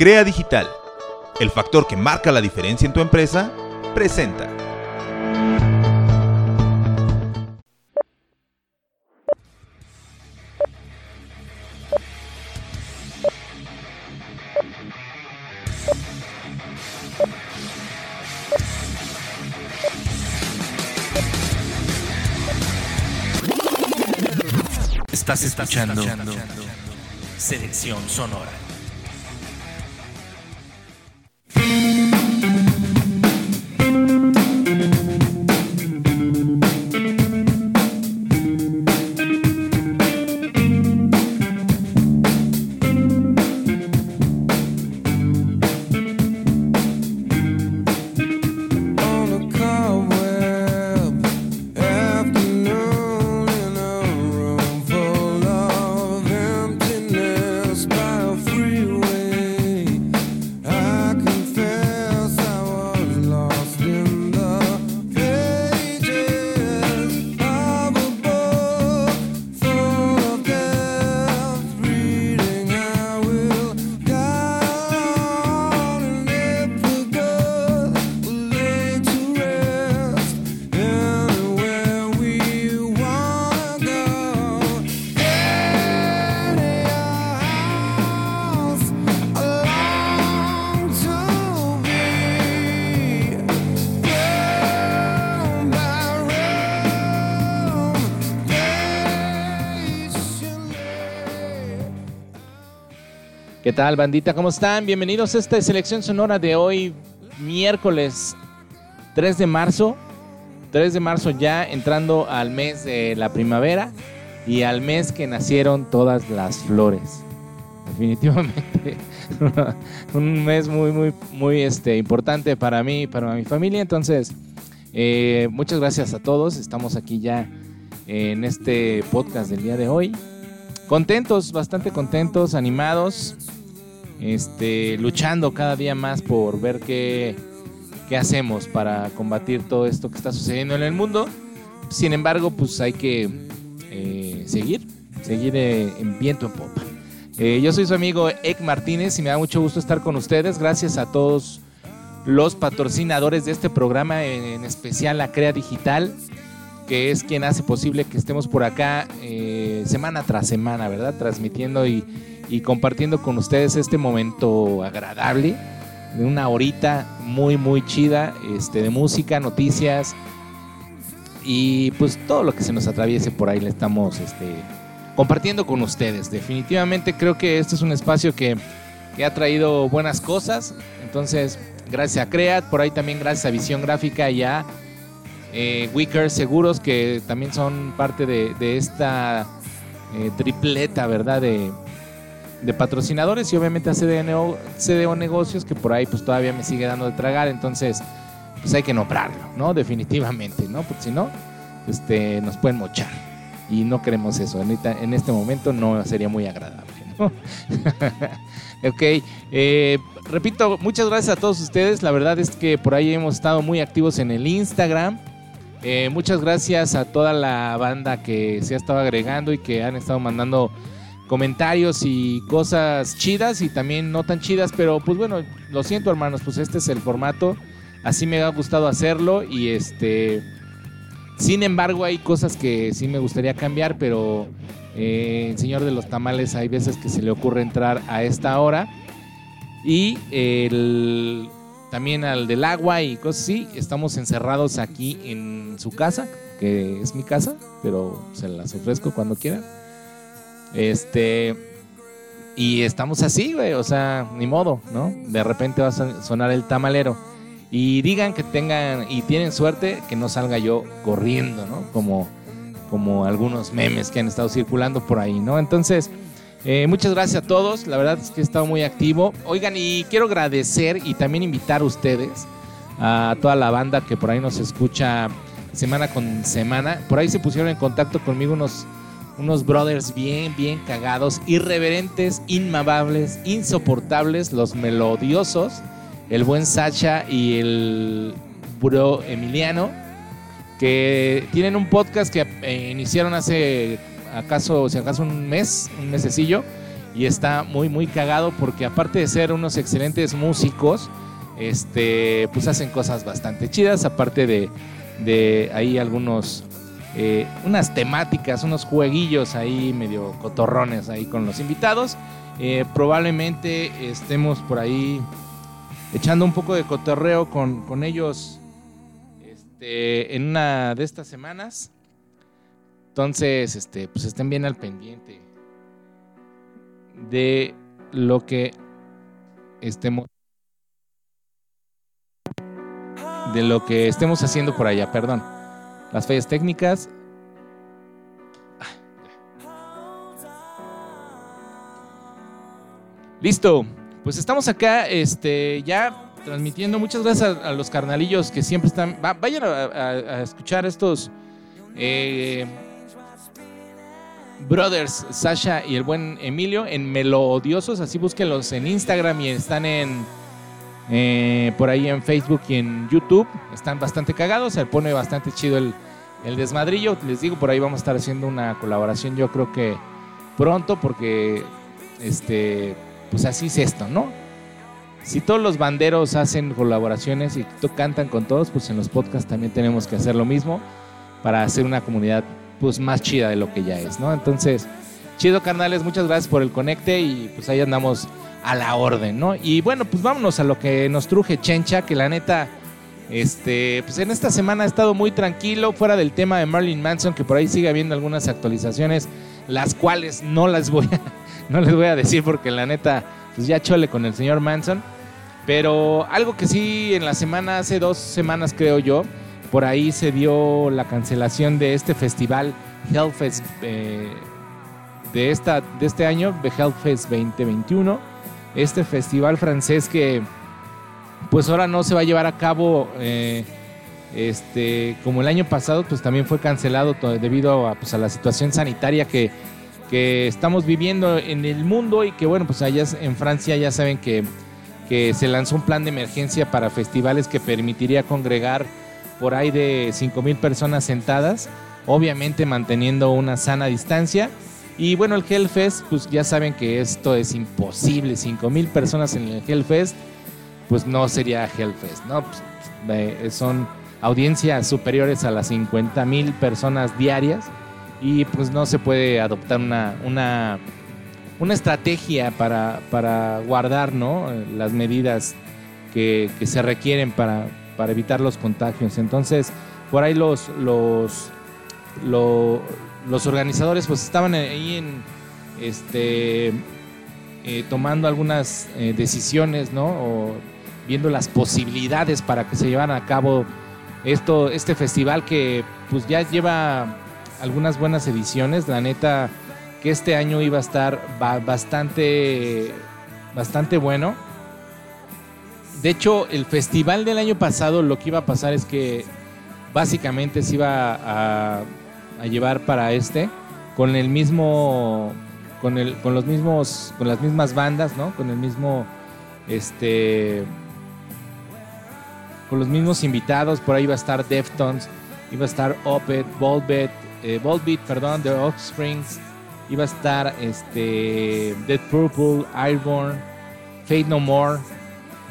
Crea Digital, el factor que marca la diferencia en tu empresa, presenta. Estás escuchando Selección Sonora. Tal, bandita? ¿Cómo están? Bienvenidos a esta selección sonora de hoy, miércoles 3 de marzo. 3 de marzo ya entrando al mes de la primavera y al mes que nacieron todas las flores. Definitivamente un mes muy, muy, muy este, importante para mí y para mi familia. Entonces, eh, muchas gracias a todos. Estamos aquí ya en este podcast del día de hoy. Contentos, bastante contentos, animados, este, luchando cada día más por ver qué, qué hacemos para combatir todo esto que está sucediendo en el mundo. Sin embargo, pues hay que eh, seguir, seguir eh, en viento en popa. Eh, yo soy su amigo Ek Martínez y me da mucho gusto estar con ustedes. Gracias a todos los patrocinadores de este programa, en, en especial la Crea Digital, que es quien hace posible que estemos por acá semana tras semana, ¿verdad? Transmitiendo y, y compartiendo con ustedes este momento agradable de una horita muy, muy chida este, de música, noticias y pues todo lo que se nos atraviese por ahí le estamos este, compartiendo con ustedes. Definitivamente creo que este es un espacio que, que ha traído buenas cosas. Entonces, gracias a Creat, por ahí también gracias a Visión Gráfica y a eh, Wicker Seguros, que también son parte de, esta eh, tripleta, ¿verdad? De, de patrocinadores y obviamente a CDNO, CDO Negocios, que por ahí pues todavía me sigue dando de tragar. Entonces, pues hay que nombrarlo, ¿no? Definitivamente, ¿no? Porque si no, este, nos pueden mochar. Y no queremos eso. En este momento no sería muy agradable, ¿no? ok. eh, repito, muchas gracias a todos ustedes. La verdad es que por ahí hemos estado muy activos en el Instagram. Eh, muchas gracias a toda la banda que se ha estado agregando y que han estado mandando comentarios y cosas chidas y también no tan chidas, pero pues bueno, lo siento hermanos, pues este es el formato, así me ha gustado hacerlo y este, sin embargo hay cosas que sí me gustaría cambiar, pero eh, el señor de los tamales hay veces que se le ocurre entrar a esta hora y también al del agua y cosas así, estamos encerrados aquí en su casa, que es mi casa, pero se las ofrezco cuando quieran. Este. Y estamos así, güey. O sea, ni modo, ¿no? De repente va a son- sonar el tamalero. Y digan que tengan y tienen suerte que no salga yo corriendo, ¿no? Como, como algunos memes que han estado circulando por ahí, ¿no? Entonces, eh, muchas gracias a todos. La verdad es que he estado muy activo. Oigan, y quiero agradecer y también invitar a ustedes, a toda la banda que por ahí nos escucha semana con semana. Por ahí se pusieron en contacto conmigo unos unos brothers bien, bien cagados, irreverentes, inmamables, insoportables, los melodiosos, el buen Sacha y el bro Emiliano, que tienen un podcast que eh, iniciaron hace acaso, si acaso un mes, un mesecillo, y está muy muy cagado porque aparte de ser unos excelentes músicos, este, pues hacen cosas bastante chidas, aparte de, de ahí algunos, eh, unas temáticas, unos jueguillos ahí medio cotorrones ahí con los invitados. Eh, probablemente estemos por ahí echando un poco de cotorreo con, con ellos este, en una de estas semanas. Entonces, este, pues estén bien al pendiente de lo que estemos de lo que estemos haciendo por allá, perdón. Las fallas técnicas. Listo. Pues estamos acá, este, ya transmitiendo. Muchas gracias a, los carnalillos que siempre están. va- vayan a escuchar estos eh, brothers, Sasha y el buen Emilio, en Melodiosos. Así búsquenlos en Instagram y están en eh, por ahí en Facebook y en YouTube. Están bastante cagados, se pone bastante chido el, el desmadrillo. Les digo, por ahí vamos a estar haciendo una colaboración, yo creo que pronto, porque este, pues así es esto, ¿no? Si todos los banderos hacen colaboraciones y cantan con todos, pues en los podcasts también tenemos que hacer lo mismo para hacer una comunidad pues más chida de lo que ya es, ¿no? Entonces, chido carnales, muchas gracias por el conecte y pues ahí andamos a la orden, ¿no? Y bueno, pues vámonos a lo que nos truje Chencha, que la neta, este, pues en esta semana ha estado muy tranquilo, fuera del tema de Marilyn Manson, que por ahí sigue habiendo algunas actualizaciones, las cuales no las voy a, no les voy a decir porque la neta, pues ya chole con el señor Manson. Pero algo que sí en la semana, hace dos semanas creo yo, por ahí se dio la cancelación de este festival Hellfest eh, de, esta, de este año, de Hellfest 2021. Este festival francés que pues ahora no se va a llevar a cabo eh, este, como el año pasado, pues también fue cancelado debido a, pues, a la situación sanitaria que, que estamos viviendo en el mundo y que bueno, pues allá en Francia ya saben que, que se lanzó un plan de emergencia para festivales que permitiría congregar por ahí de 5 mil personas sentadas, obviamente manteniendo una sana distancia. Y bueno, el Hellfest, pues ya saben que esto es imposible, 5 mil personas en el Hellfest, pues no sería Hellfest, ¿no? Pues, eh, son audiencias superiores a las 50 mil personas diarias y pues no se puede adoptar una, una, una estrategia para, para guardar ¿no? Las medidas que, se requieren para, para evitar los contagios. Entonces, por ahí los, los, lo- los organizadores pues estaban ahí en este eh, tomando algunas eh, decisiones, ¿no? O viendo las posibilidades para que se llevaran a cabo esto, este festival que pues ya lleva algunas buenas ediciones. La neta que este año iba a estar ba- bastante, bastante bueno. De hecho, el festival del año pasado lo que iba a pasar es que básicamente se iba a, a llevar para este con el mismo con el con los mismos con las mismas bandas, ¿no? Con el mismo este con los mismos invitados, por ahí iba a estar Deftones, iba a estar Opeth, Volbeat, eh, Volbeat, perdón, The Offsprings, iba a estar este Dead Purple, Airborne, Fate No More,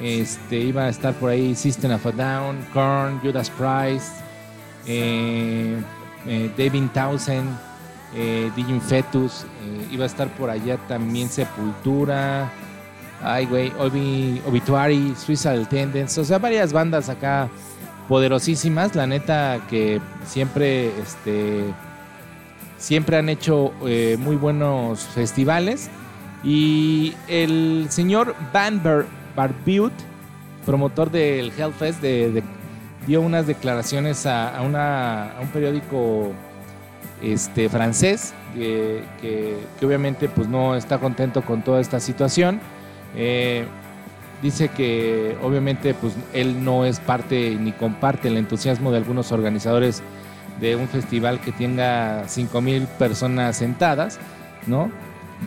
este iba a estar por ahí System of a Down, Korn, Judas Priest, eh, eh, David Townsend, eh, Fetus, eh, iba a estar por allá también Sepultura, ay güey, Obi- Obituary, Suicidal Tendencies, o sea, varias bandas acá poderosísimas, la neta que siempre, este, siempre han hecho eh, muy buenos festivales. Y el señor Van Bar Barbude, promotor del Hellfest, de, de- dio unas declaraciones a, un periódico este, francés que, obviamente pues no está contento con toda esta situación. Eh, dice que obviamente pues él no es parte ni comparte el entusiasmo de algunos organizadores de un festival que tenga 5 mil personas sentadas, ¿no?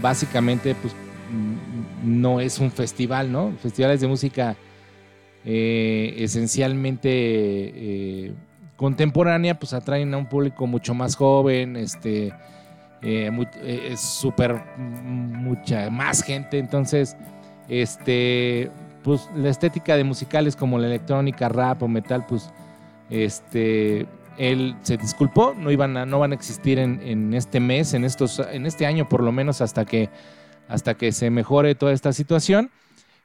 Básicamente pues mm, no es un festival, ¿no? Festivales de música eh, esencialmente eh, contemporánea pues atraen a un público mucho más joven, este eh, es súper mm, mucha más gente, entonces, este, pues la estética de musicales como la electrónica, rap o metal, pues, este, él se disculpó, no iban no van a existir en, en este mes, en estos, en este año por lo menos hasta que, hasta que se mejore toda esta situación.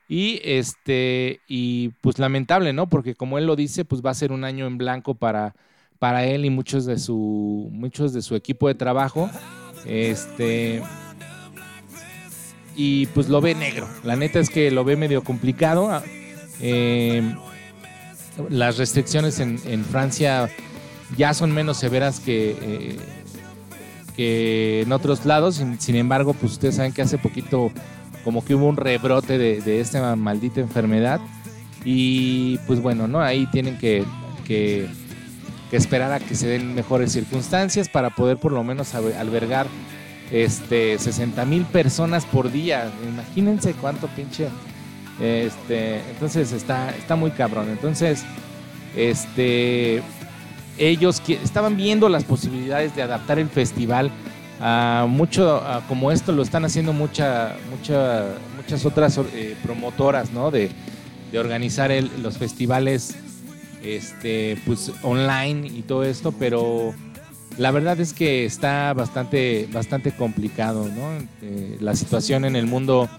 Y este, y pues lamentable, ¿no? Porque como él lo dice, pues va a ser un año en blanco para, para él y muchos de su, muchos de su equipo de trabajo. Este. Y pues lo ve negro. La neta es que lo ve medio complicado. Ah, eh, las restricciones en, en Francia ya son menos severas que, eh, que en otros lados. Sin, sin embargo, pues ustedes saben que hace poquito como que hubo un rebrote de, de esta maldita enfermedad. Y pues bueno, ¿no? Ahí tienen que, que, esperar a que se den mejores circunstancias para poder por lo menos albe- albergar este 60 mil personas por día. Imagínense cuánto pinche. Este, entonces está, está muy cabrón. Entonces, este, ellos que- estaban viendo las posibilidades de adaptar el festival a mucho, a como esto lo están haciendo mucha, mucha, muchas otras eh, promotoras, ¿no? De, de organizar el- los festivales, este, pues online y todo esto, pero la verdad es que está bastante, bastante complicado, ¿no? Eh, la situación en el mundo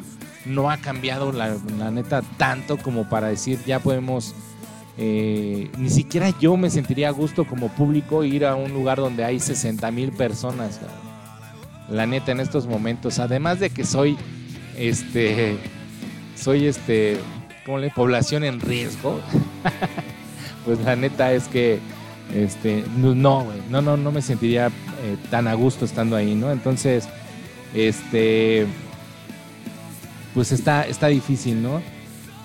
no ha cambiado, la, la neta, tanto como para decir ya podemos. eh, ni siquiera yo me sentiría a gusto como público ir a un lugar donde hay 60 mil personas. La neta, en estos momentos. Además de que soy, este, soy este, ¿cómo le? Población en riesgo. pues la neta es que este, no, no, no, no, me sentiría eh, tan a gusto estando ahí, ¿no? Entonces, este, pues está, está difícil, ¿no?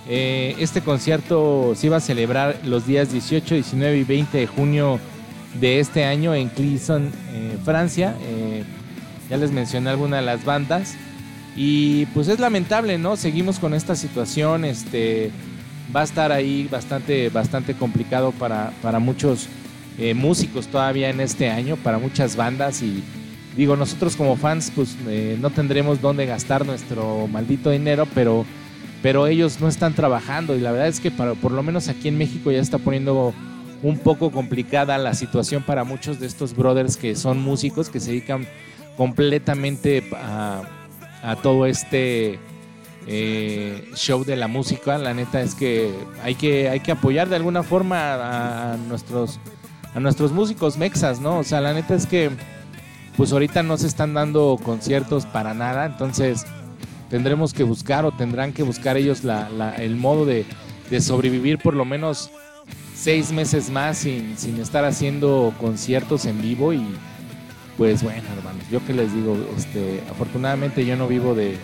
Eh, este concierto se iba a celebrar los días 18, 19 y 20 de junio de este año en Clisson, eh, Francia. Ya les mencioné algunas de las bandas. Y pues es lamentable, ¿no? Seguimos con esta situación. Este, va a estar ahí bastante, bastante complicado para, para muchos eh, músicos todavía en este año, para muchas bandas. Y digo, nosotros como fans, pues eh, no tendremos dónde gastar nuestro maldito dinero, pero, pero ellos no están trabajando. Y la verdad es que para, por lo menos aquí en México ya está poniendo un poco complicada la situación para muchos de estos brothers que son músicos, que se dedican completamente a, a todo este eh, show de la música. La neta es que hay que, hay que apoyar de alguna forma a, nuestros, a nuestros músicos mexas, ¿no? O sea, la neta es que pues ahorita no se están dando conciertos para nada, entonces tendremos que buscar o tendrán que buscar ellos la- la- el modo de, de sobrevivir por lo menos seis meses más sin, sin estar haciendo conciertos en vivo y pues bueno hermanos, yo que les digo, este, afortunadamente yo no vivo de...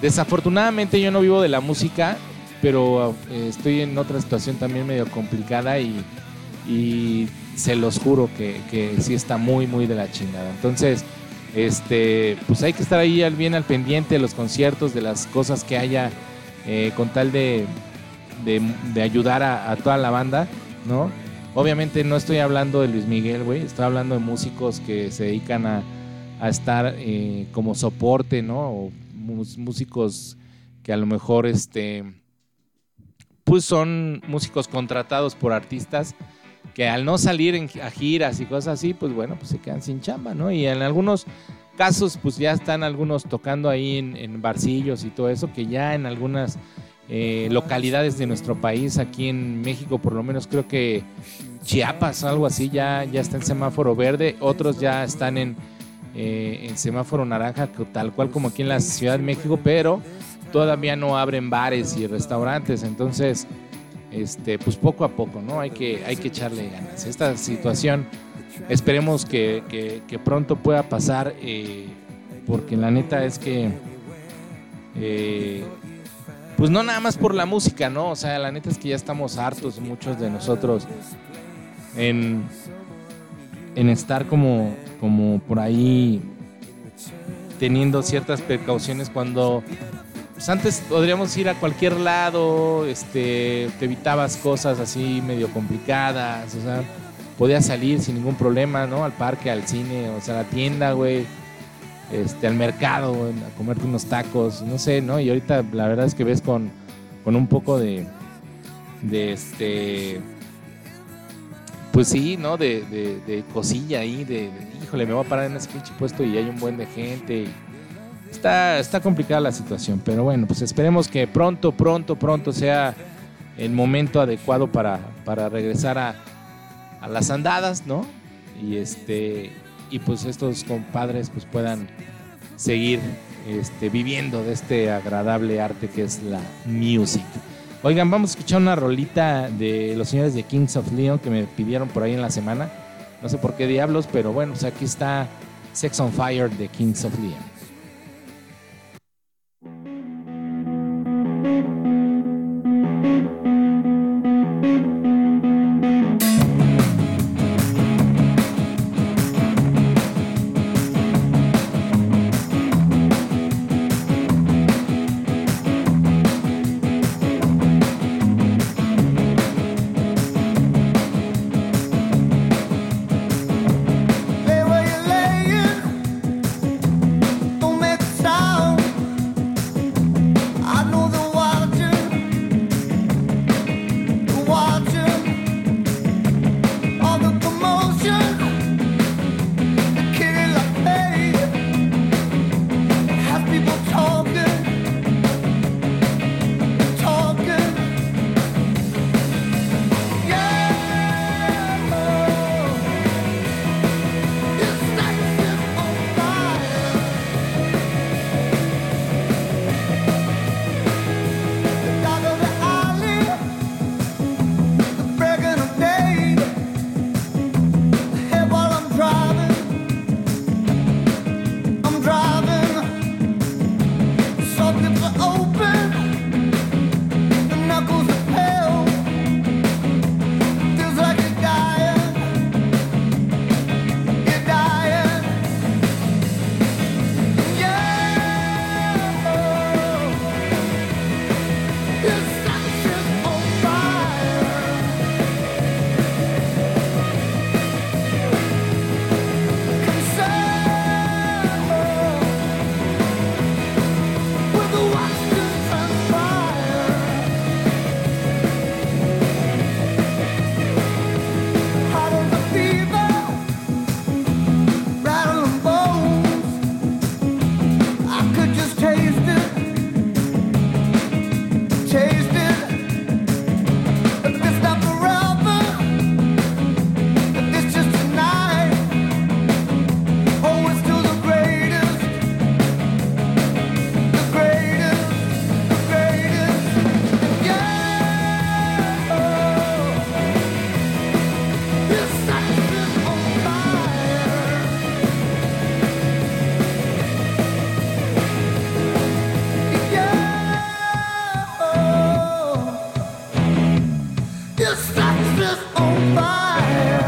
Desafortunadamente yo no vivo de la música, pero eh, estoy en otra situación también medio complicada y, se los juro que, sí está muy, muy de la chingada. Entonces, este, pues hay que estar ahí al bien al pendiente de los conciertos, de las cosas que haya, eh, con tal de, de, ayudar a toda la banda, ¿no? Obviamente no estoy hablando de Luis Miguel, güey, estoy hablando de músicos que se dedican a, a estar eh, como soporte, ¿no? O músicos que a lo mejor, este, pues son músicos contratados por artistas que al no salir en, a giras y cosas así, pues bueno, pues se quedan sin chamba, ¿no? Y en algunos casos, pues ya están algunos tocando ahí en, en barcillos y todo eso, que ya en algunas eh, localidades de nuestro país, aquí en México, por lo menos creo que Chiapas algo así, ya, ya está en semáforo verde, otros ya están en, eh, en semáforo naranja, tal cual como aquí en la Ciudad de México, pero todavía no abren bares y restaurantes, entonces este, pues poco a poco, ¿no? Hay que, hay que echarle ganas. Esta situación esperemos que, que- pronto pueda pasar, eh, porque la neta es que, pues no nada más por la música, ¿no? O sea, la neta es que ya estamos hartos, muchos de nosotros, en, en estar como, como por ahí teniendo ciertas precauciones cuando pues antes podríamos ir a cualquier lado, este, te evitabas cosas así medio complicadas, o sea, podías salir sin ningún problema, ¿no? Al parque, al cine, o sea, a la tienda, güey. Este, al mercado, a comerte unos tacos, no sé, ¿no? Y ahorita la verdad es que ves con, con un poco de, de este, pues sí, ¿no? De, de- cosilla ahí, de, de, híjole, me voy a parar en ese pinche puesto y hay un buen de gente. está, está complicada la situación, pero bueno, pues esperemos que pronto, pronto, pronto sea el momento adecuado para, para regresar a, a las andadas, ¿no? Y este y pues estos compadres pues puedan seguir este, viviendo de este agradable arte que es la music. Oigan, vamos a escuchar una rolita de los señores de Kings of Leon que me pidieron por ahí en la semana. No sé por qué diablos, pero bueno, pues aquí está Sex on Fire de Kings of Leon. Is on fire.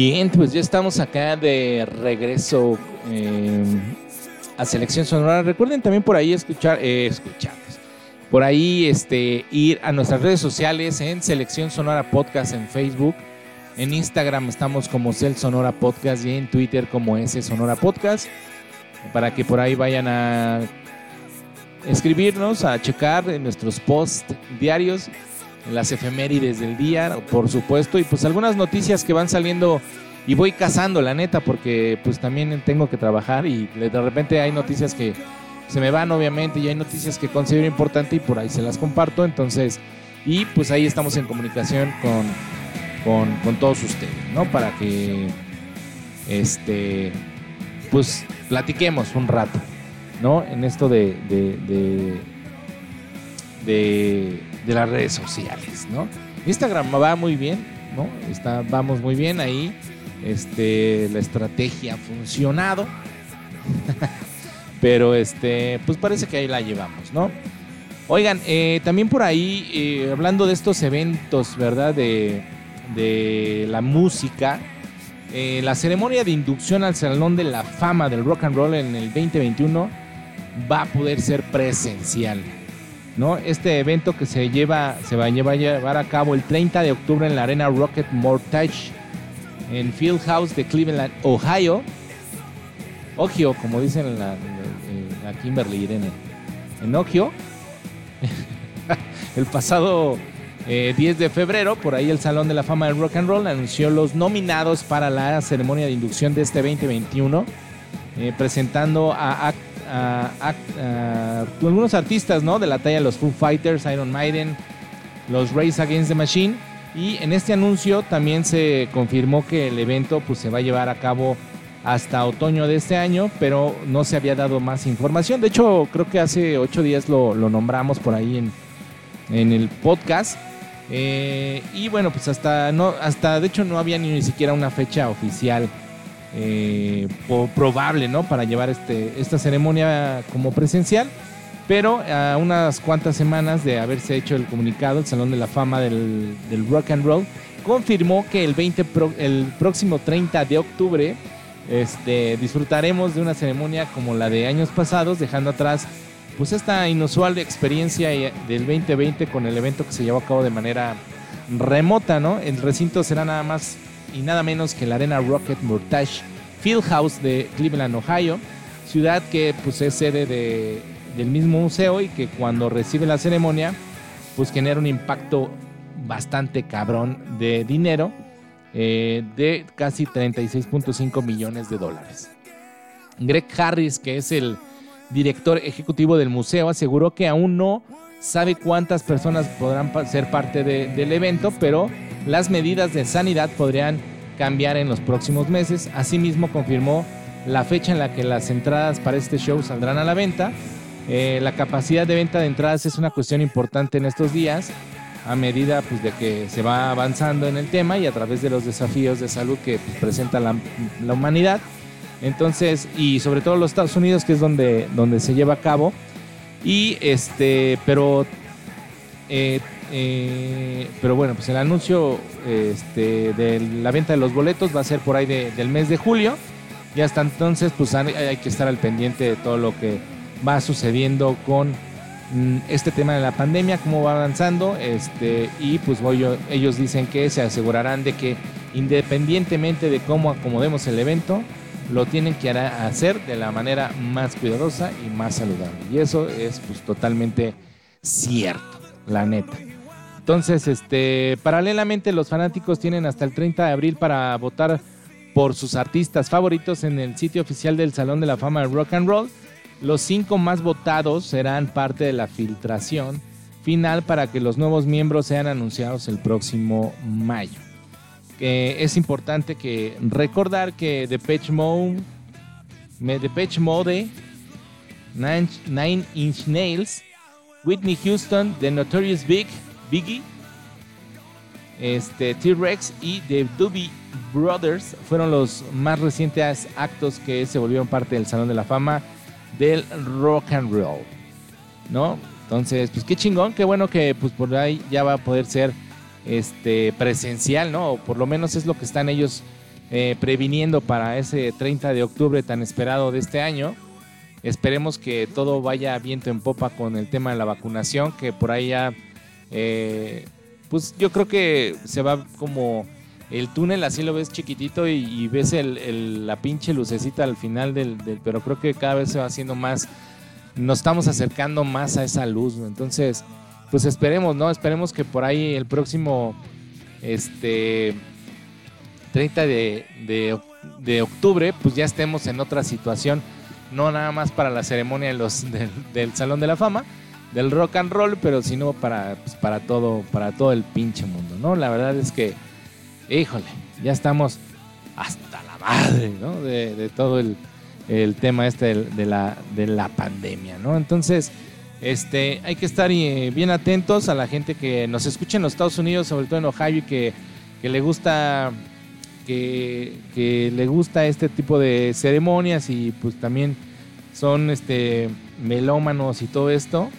Bien, pues ya estamos acá de regreso eh, a Selección Sonora. Recuerden también por ahí escuchar, eh, escucharnos. Por ahí este, ir a nuestras redes sociales en Selección Sonora Podcast en Facebook. En Instagram estamos como Cel Sonora Podcast y en Twitter como S Sonora Podcast. Para que por ahí vayan a escribirnos, a checar en nuestros posts diarios, las efemérides del día, por supuesto, y pues algunas noticias que van saliendo y voy cazando, la neta, porque pues también tengo que trabajar y de repente hay noticias que se me van, obviamente, y hay noticias que considero importante y por ahí se las comparto, entonces Y pues ahí estamos en comunicación con, con, todos ustedes, ¿no? Para que este pues platiquemos un rato, ¿no? En esto de, de- de las redes sociales, ¿no? Instagram va muy bien, ¿no? Está, vamos muy bien ahí. Este, la estrategia ha funcionado. Pero este, pues parece que ahí la llevamos, ¿no? Oigan, eh, también por ahí, eh, hablando de estos eventos, ¿verdad? De, de la música, eh, la ceremonia de inducción al Salón de la Fama del Rock and Roll en el 2021 va a poder ser presencial. ¿No? Este evento que se lleva se va a llevar, a cabo el 30 de octubre en la Arena Rocket Mortgage en Fieldhouse de Cleveland, Ohio. Ohio, como dicen en la, en- en- a Kimberly Irene. En Ohio. el pasado eh, 10 de febrero, por ahí el Salón de la Fama del Rock and Roll anunció los nominados para la ceremonia de inducción de este 2021, eh, presentando a- a- a- a algunos artistas ¿no? de la talla los Foo Fighters, Iron Maiden, los Race Against the Machine. Y en este anuncio también se confirmó que el evento pues, se va a llevar a cabo hasta otoño de este año, pero no se había dado más información. De hecho, creo que hace ocho días lo, nombramos por ahí en, en el podcast. Eh, y bueno, pues hasta no, hasta de hecho no había ni, siquiera una fecha oficial eh, probable, ¿no? Para llevar este, esta ceremonia como presencial. Pero a unas cuantas semanas de haberse hecho el comunicado, el Salón de la Fama del, del Rock and Roll confirmó que el, 20 pro- el próximo 30 de octubre este, disfrutaremos de una ceremonia como la de años pasados, dejando atrás pues esta inusual experiencia y- del 2020 con el evento que se llevó a cabo de manera remota, ¿no? El recinto será nada más y nada menos que la Arena Rocket Mortgage Fieldhouse de Cleveland, Ohio, ciudad que pues es sede de- del mismo museo y que cuando recibe la ceremonia pues genera un impacto bastante cabrón de dinero eh, de casi 36.5 millones de dólares. Greg Harris, que es el director ejecutivo del museo, aseguró que aún no sabe cuántas personas podrán ser parte de- del evento, pero las medidas de sanidad podrían cambiar en los próximos meses. Asimismo, confirmó la fecha en la que las entradas para este show saldrán a la venta. Eh, la capacidad de venta de entradas es una cuestión importante en estos días, a medida pues, de que se va avanzando en el tema y a través de los desafíos de salud que pues, presenta la, la humanidad. Entonces, y sobre todo los Estados Unidos, que es donde, donde se lleva a cabo. Y este, pero, eh, eh, pero bueno, pues el anuncio este, de la venta de los boletos va a ser por ahí de- del mes de julio. Y hasta entonces, pues hay, hay que estar al pendiente de todo lo que va sucediendo con mm, este tema de la pandemia, cómo va avanzando. Este, y pues voy yo- ellos dicen que se asegurarán de que independientemente de cómo acomodemos el evento, lo tienen que hacer de la manera más cuidadosa y más saludable. Y eso es pues totalmente cierto, la neta. Entonces, este, paralelamente los fanáticos tienen hasta el 30 de abril para votar por sus artistas favoritos en el sitio oficial del Salón de la Fama del Rock and Roll. Los cinco más votados serán parte de la filtración final para que los nuevos miembros sean anunciados el próximo mayo. Eh, es importante que recordar que Depeche Mode, Depeche Mode, Nine, Nine Inch Nails, Whitney Houston, The Notorious Big, Biggie, este, T-Rex y The Doobie Brothers fueron los más recientes actos que se volvieron parte del Salón de la Fama del Rock and Roll. ¿No? Entonces, pues qué chingón, qué bueno que pues por ahí ya va a poder ser este presencial, ¿no? O por lo menos es lo que están ellos eh, previniendo para ese 30 de octubre tan esperado de este año. Esperemos que todo vaya viento en popa con el tema de la vacunación, que por ahí ya, eh, pues yo creo que se va como el túnel, así lo ves chiquitito y, ves el- el- la pinche lucecita al final del, del- pero creo que cada vez se va haciendo más, nos estamos acercando más a esa luz, ¿no? entonces, pues esperemos, ¿no? Esperemos que por ahí el próximo, este, 30 de, de oc- de octubre, pues ya estemos en otra situación, no nada más para la ceremonia de los, del, Salón de la Fama, del rock and roll, pero sino para, pues, para todo, para todo el pinche mundo, ¿no? La verdad es que, híjole, ya estamos hasta la madre, ¿no? De, de todo el, el tema este del- de, la, de la pandemia, ¿no? Entonces, este, hay que estar eh, bien atentos a la gente que nos escucha en los Estados Unidos, sobre todo en Ohio, y que, que le gusta que, que le gusta este tipo de ceremonias y pues también son este melómanos y todo esto.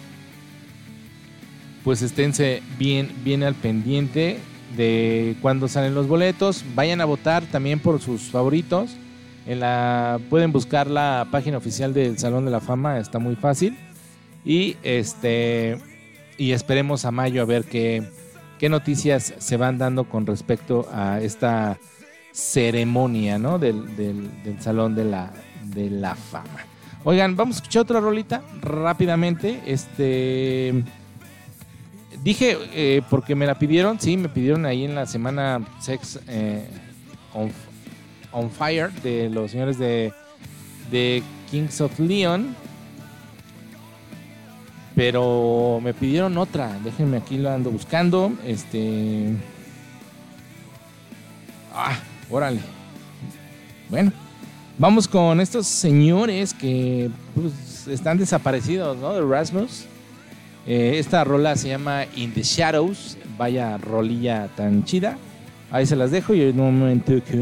Pues esténse bien, bien al pendiente de cuando salen los boletos. Vayan a votar también por sus favoritos. En la, pueden buscar la página oficial del Salón de la Fama, está muy fácil. Y este y esperemos a mayo a ver qué, qué noticias se van dando con respecto a esta ceremonia ¿no? del, del- Salón de la, de la Fama. Oigan, vamos a escuchar otra rolita rápidamente. Este dije eh, porque me la pidieron, sí, me pidieron ahí en la semana Sex eh, on, on Fire de los señores de, de Kings of Leon. Pero me pidieron otra. Déjenme aquí lo ando buscando. Este. Ah, órale. Bueno, vamos con estos señores que pues, están desaparecidos, ¿no? De Rasmus. Eh, esta rola se llama In the Shadows. Vaya rolilla tan chida. Ahí se las dejo y en un momento que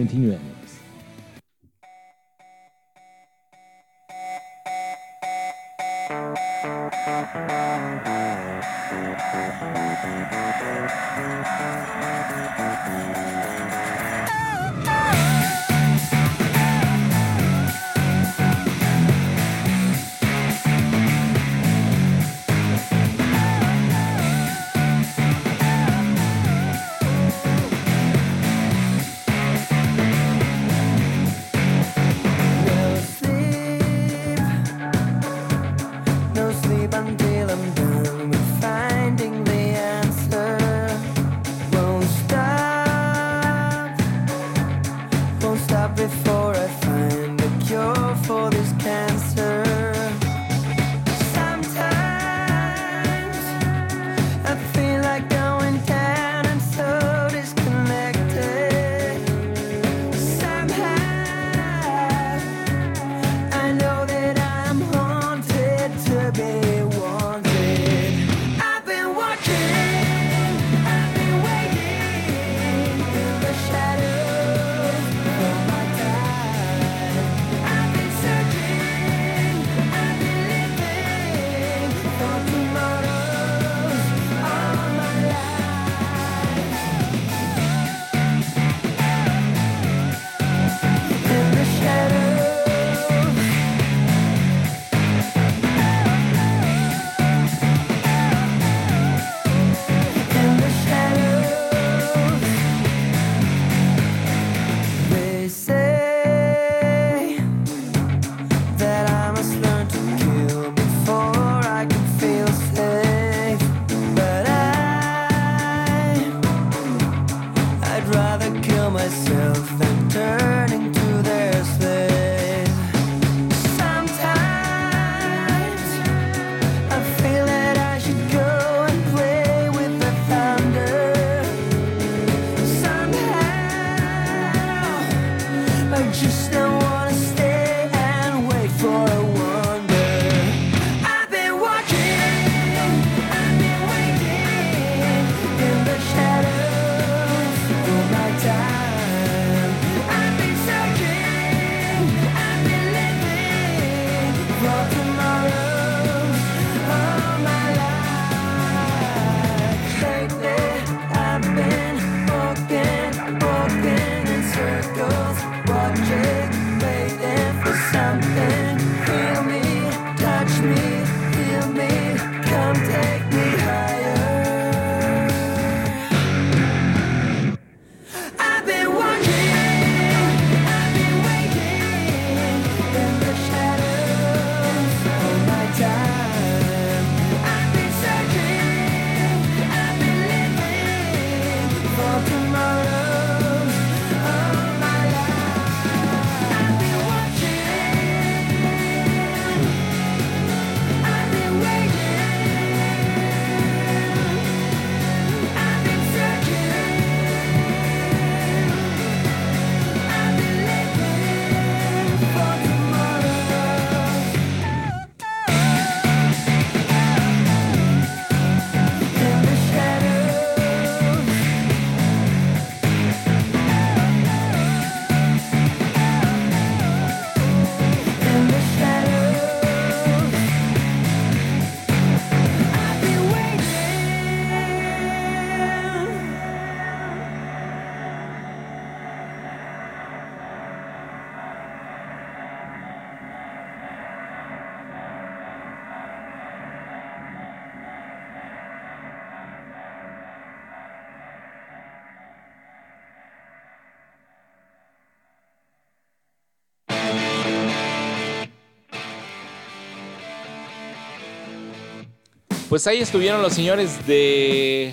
Pues ahí estuvieron los señores de,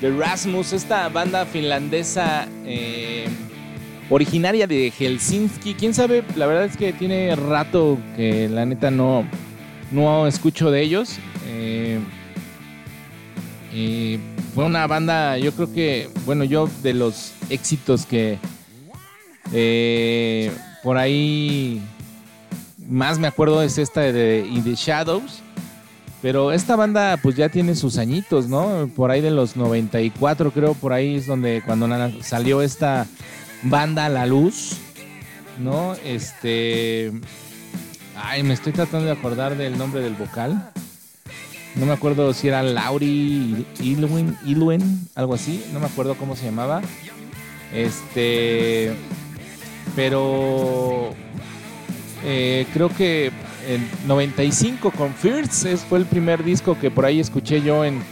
de Rasmus, esta banda finlandesa eh, originaria de Helsinki. Quién sabe, la verdad es que tiene rato que la neta no, no escucho de ellos. Eh, fue una banda, yo creo que, bueno, yo de los éxitos que eh, por ahí más me acuerdo es esta de In the Shadows. Pero esta banda pues ya tiene sus añitos, ¿no? Por ahí de los 94 creo, por ahí es donde cuando salió esta banda a la luz, ¿no? Este... Ay, me estoy tratando de acordar del nombre del vocal. No me acuerdo si era Lauri Ilwin, Ilwen, algo así. No me acuerdo cómo se llamaba. Este... Pero... eh, creo que en 95 con First fue el primer disco que por ahí escuché yo en,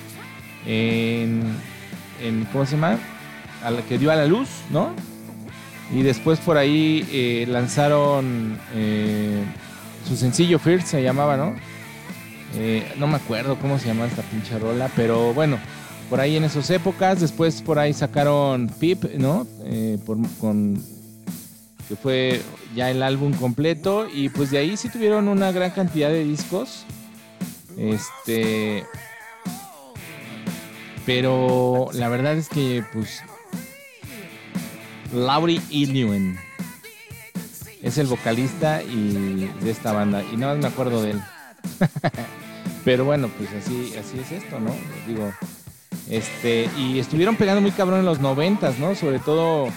en, en- ¿cómo se llama? A la que dio a la luz, ¿no? Y después por ahí eh, lanzaron eh, su sencillo First se llamaba, ¿no? Eh, no me acuerdo cómo se llama esta pinche rola, pero bueno, por ahí en esas épocas, después por ahí sacaron Pip, ¿no? Con que fue ya el álbum completo y pues de ahí sí tuvieron una gran cantidad de discos. Este pero la verdad es que pues Lauri Iluen es el vocalista y de esta banda y nada más me acuerdo de él. pero bueno, pues así así es esto, ¿no? Digo, este y estuvieron pegando muy cabrón en los noventas, ¿no? Sobre todo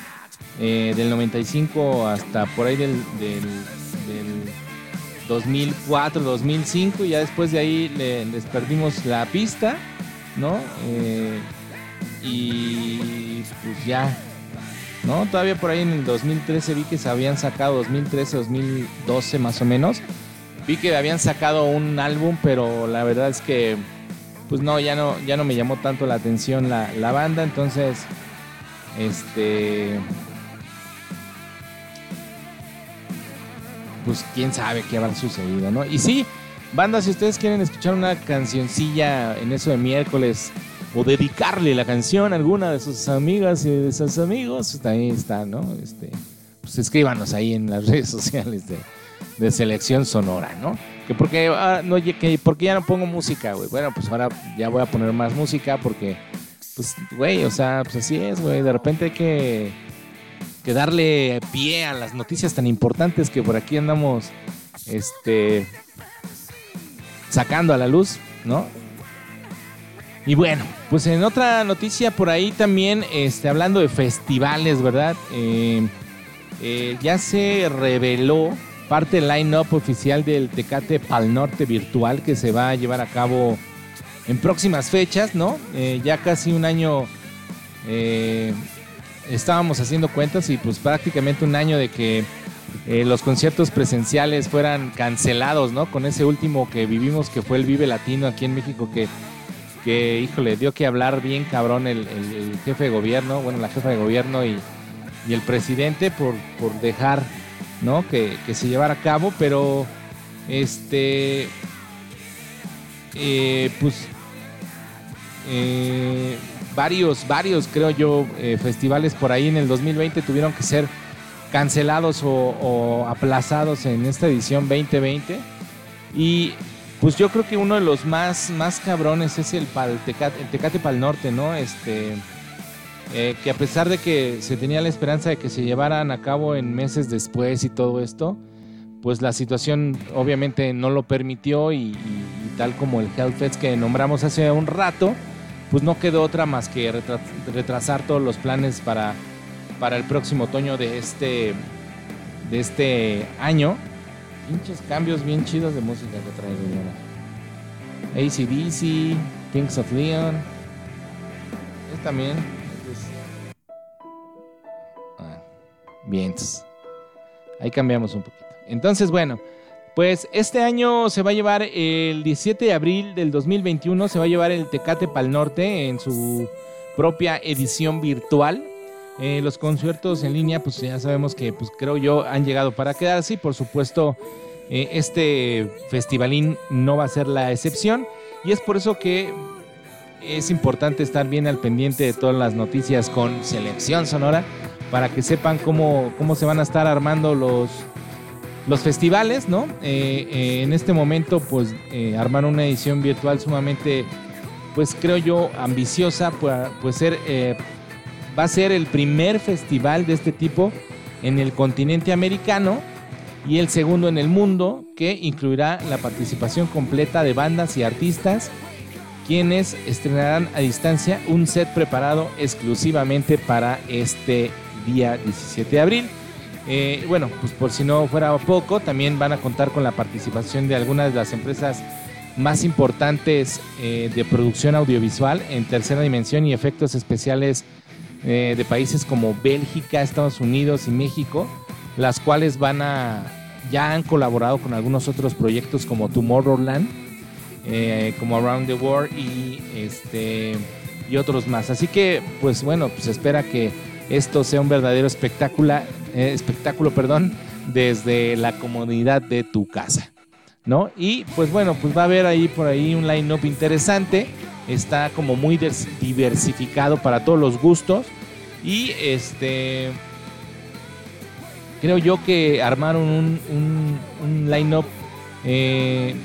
eh, del 95 hasta por ahí del, del, del 2004, 2005 y ya después de ahí le- les perdimos la pista, ¿no? Eh, y pues ya, ¿no? Todavía por ahí en el 2013 vi que se habían sacado, 2013, 2012 más o menos, vi que habían sacado un álbum, pero la verdad es que pues no, ya no, ya no me llamó tanto la atención la, la banda, entonces, este... pues quién sabe qué habrá sucedido, ¿no? Y sí, banda, si ustedes quieren escuchar una cancioncilla en eso de miércoles o dedicarle la canción a alguna de sus amigas y de sus amigos, pues, ahí está, ¿no? Este, pues escríbanos ahí en las redes sociales de, de Selección Sonora, ¿no? Que porque, ah, no, que porque ya no pongo música, güey. Bueno, pues ahora ya voy a poner más música porque, pues, güey, o sea, pues así es, güey. De repente hay que que darle pie a las noticias tan importantes que por aquí andamos este sacando a la luz, ¿no? Y bueno, pues en otra noticia por ahí también, este, hablando de festivales, ¿verdad? Eh, eh, ya se reveló parte del line-up oficial del Tecate Pal Norte virtual que se va a llevar a cabo en próximas fechas, ¿no? Eh, ya casi un año estábamos haciendo cuentas y pues prácticamente un año de que eh, los conciertos presenciales fueran cancelados, ¿no? Con ese último que vivimos que fue el Vive Latino aquí en México que, que híjole, dio que hablar bien cabrón el, jefe de gobierno, bueno, la jefa de gobierno y, y el presidente por, por dejar, ¿no? Que, que se llevara a cabo, pero este, eh, pues eh, varios, varios, creo yo, eh, festivales por ahí en el 2020 tuvieron que ser cancelados o, aplazados en esta edición 2020. Y pues yo creo que uno de los más, más cabrones es el, pal, Tecate, el Pal Norte, ¿no? Este, eh, que a pesar de que se tenía la esperanza de que se llevaran a cabo en meses después y todo esto, pues la situación obviamente no lo permitió y tal como el Hellfest que nombramos hace un rato, pues no quedó otra más que retra- retrasar todos los planes para, para el próximo otoño de este, de este año. Pinches cambios bien chidos de música que trae ahora. ACDC, Kings of Leon. Es también. es- Ah, bien. Ahí cambiamos un poquito. Entonces, bueno, pues este año se va a llevar el 17 de abril del 2021, se va a llevar el Tecate Pal Norte en su propia edición virtual. Eh, los conciertos en línea, pues ya sabemos que, pues creo yo, han llegado para quedarse y por supuesto eh, este festivalín no va a ser la excepción. Y es por eso que es importante estar bien al pendiente de todas las noticias con selección sonora para que sepan cómo, cómo se van a estar armando los, los festivales, ¿no? Eh, eh, en este momento, pues, eh, armar una edición virtual sumamente, pues, creo yo, ambiciosa, pues, pues ser, eh, va a ser el primer festival de este tipo en el continente americano y el segundo en el mundo, que incluirá la participación completa de bandas y artistas, quienes estrenarán a distancia un set preparado exclusivamente para este día 17 de abril. Eh, bueno, pues por si no fuera poco, también van a contar con la participación de algunas de las empresas más importantes eh, de producción audiovisual en tercera dimensión y efectos especiales eh, de países como Bélgica, Estados Unidos y México, las cuales van a ya han colaborado con algunos otros proyectos como Tomorrowland, como Around the World y este y otros más. Así que, pues bueno, pues espera que esto sea un verdadero espectáculo, eh, espectáculo, perdón, desde la comodidad de tu casa, ¿no? Y pues bueno, pues va a haber ahí por ahí un line-up interesante, está como muy diversificado para todos los gustos y este creo yo que armaron un, un, un line-up eh,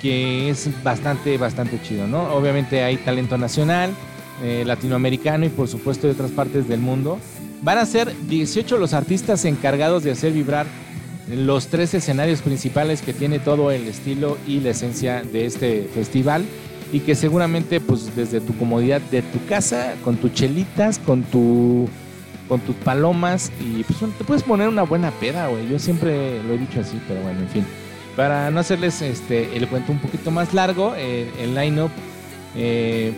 que es bastante, bastante chido, ¿no? Obviamente hay talento nacional, eh, latinoamericano y por supuesto de otras partes del mundo. Van a ser 18 los artistas encargados de hacer vibrar los tres escenarios principales que tiene todo el estilo y la esencia de este festival y que seguramente pues desde tu comodidad de tu casa, con tus chelitas, con tu con tus palomas y pues te puedes poner una buena peda, güey. Yo siempre lo he dicho así, pero bueno, en fin. Para no hacerles este el cuento un poquito más largo, eh, el line-up eh,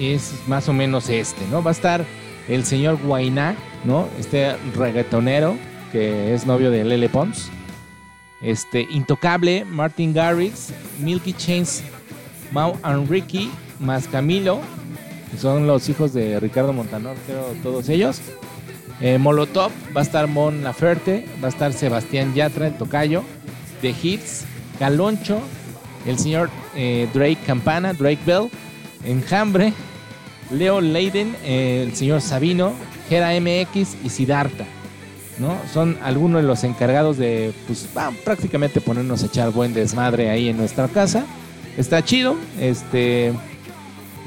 es más o menos este, ¿no? Va a estar el señor Guainá, ¿no? Este reggaetonero que es novio de Lele Pons. Este, Intocable, Martin Garrix, Milky Chains, Mau and Ricky, más Camilo, que son los hijos de Ricardo Montanor, creo todos ellos. Eh, Molotov, va a estar Mon Laferte, va a estar Sebastián Yatra, el tocayo, The Hits, Caloncho, el señor eh, Drake Campana, Drake Bell, Enjambre, Leo Leiden, eh, el señor Sabino, Gera MX y Siddhartha. ¿no? Son algunos de los encargados de pues, prácticamente ponernos a echar buen desmadre ahí en nuestra casa. Está chido, este